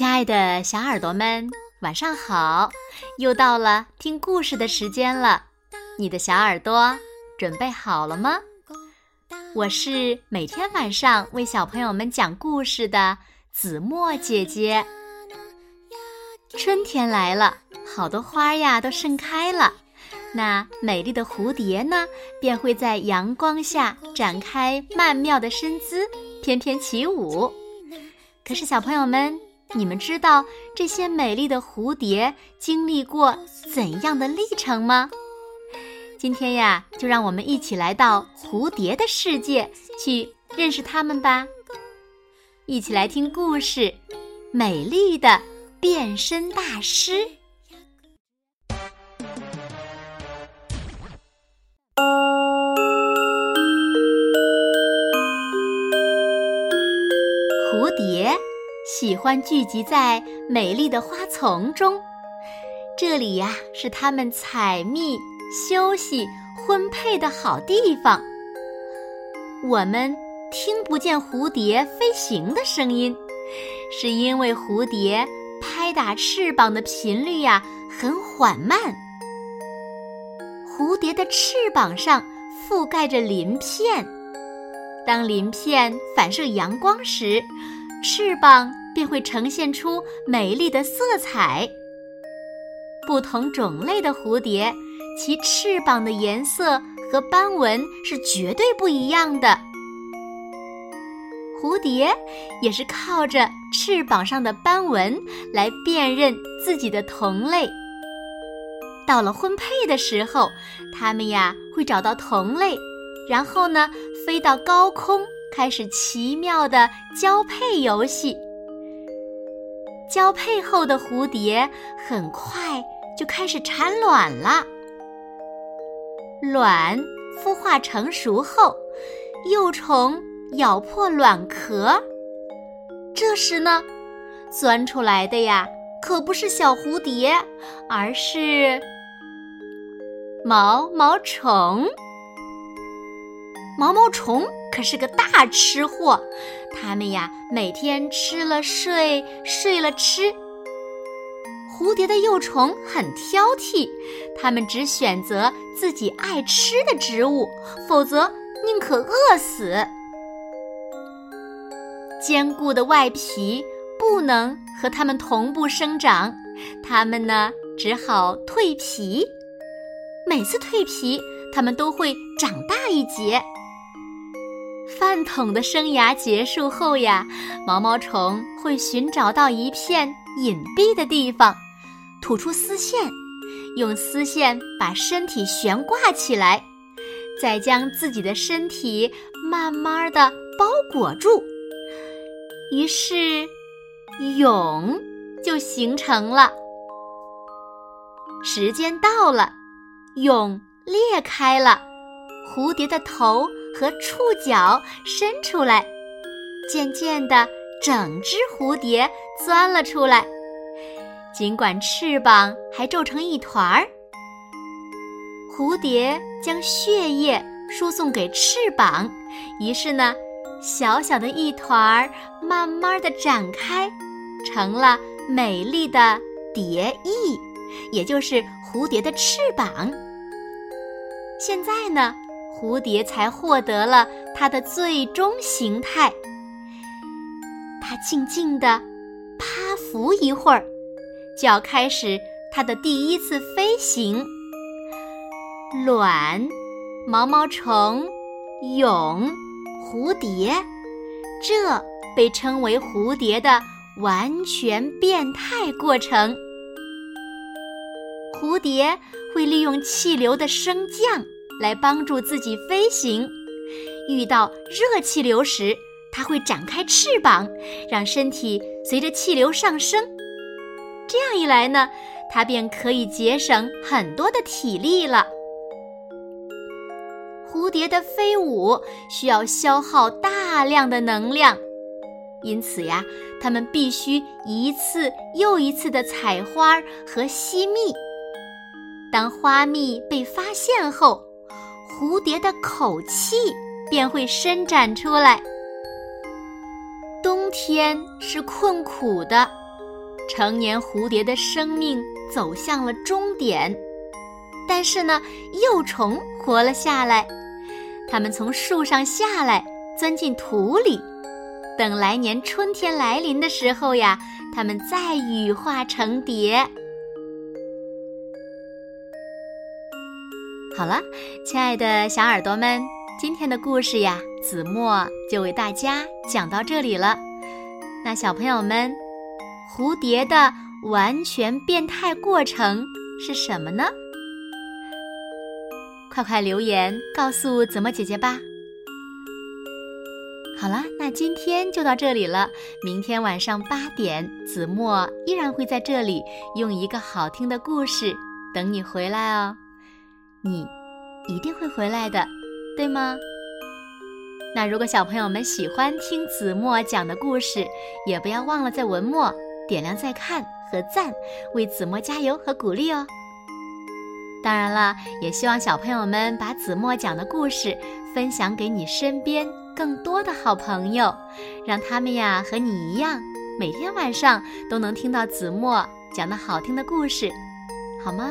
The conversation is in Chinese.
亲爱的小耳朵们，晚上好！又到了听故事的时间了，你的小耳朵准备好了吗？我是每天晚上为小朋友们讲故事的子墨姐姐。春天来了，好多花呀都盛开了，那美丽的蝴蝶呢，便会在阳光下展开曼妙的身姿，翩翩起舞。可是，小朋友们，你们知道这些美丽的蝴蝶经历过怎样的历程吗？今天呀，就让我们一起来到蝴蝶的世界去认识它们吧。一起来听故事，《美丽的变身大师》。蝴蝶喜欢聚集在美丽的花丛中，这里呀是它们采蜜、休息、婚配的好地方。我们听不见蝴蝶飞行的声音，是因为蝴蝶拍打翅膀的频率呀很缓慢。蝴蝶的翅膀上覆盖着鳞片。当鳞片反射阳光时，翅膀便会呈现出美丽的色彩。不同种类的蝴蝶，其翅膀的颜色和斑纹是绝对不一样的。蝴蝶也是靠着翅膀上的斑纹来辨认自己的同类。到了婚配的时候，它们呀会找到同类。然后呢，飞到高空，开始奇妙的交配游戏。交配后的蝴蝶很快就开始产卵了。卵孵化成熟后，幼虫咬破卵壳，这时呢，钻出来的呀，可不是小蝴蝶，而是毛毛虫。毛毛虫可是个大吃货，它们呀每天吃了睡，睡了吃。蝴蝶的幼虫很挑剔，它们只选择自己爱吃的植物，否则宁可饿死。坚固的外皮不能和它们同步生长，它们呢只好蜕皮。每次蜕皮，它们都会长大一截。饭桶的生涯结束后呀，毛毛虫会寻找到一片隐蔽的地方，吐出丝线，用丝线把身体悬挂起来，再将自己的身体慢慢的包裹住，于是蛹就形成了。时间到了，蛹裂开了，蝴蝶的头。和触角伸出来，渐渐的，整只蝴蝶钻了出来。尽管翅膀还皱成一团儿，蝴蝶将血液输送给翅膀，于是呢，小小的一团儿慢慢的展开，成了美丽的蝶翼，也就是蝴蝶的翅膀。现在呢？蝴蝶才获得了它的最终形态。它静静地趴伏一会儿，就要开始它的第一次飞行。卵、毛毛虫、蛹、蝴蝶，这被称为蝴蝶的完全变态过程。蝴蝶会利用气流的升降。来帮助自己飞行。遇到热气流时，它会展开翅膀，让身体随着气流上升。这样一来呢，它便可以节省很多的体力了。蝴蝶的飞舞需要消耗大量的能量，因此呀，它们必须一次又一次的采花和吸蜜。当花蜜被发现后，蝴蝶的口气便会伸展出来。冬天是困苦的，成年蝴蝶的生命走向了终点。但是呢，幼虫活了下来，它们从树上下来，钻进土里，等来年春天来临的时候呀，它们再羽化成蝶。好了，亲爱的小耳朵们，今天的故事呀，子墨就为大家讲到这里了。那小朋友们，蝴蝶的完全变态过程是什么呢？快快留言告诉子墨姐姐吧。好了，那今天就到这里了。明天晚上八点，子墨依然会在这里用一个好听的故事等你回来哦。你一定会回来的，对吗？那如果小朋友们喜欢听子墨讲的故事，也不要忘了在文末点亮再看和赞，为子墨加油和鼓励哦。当然了，也希望小朋友们把子墨讲的故事分享给你身边更多的好朋友，让他们呀和你一样，每天晚上都能听到子墨讲的好听的故事，好吗？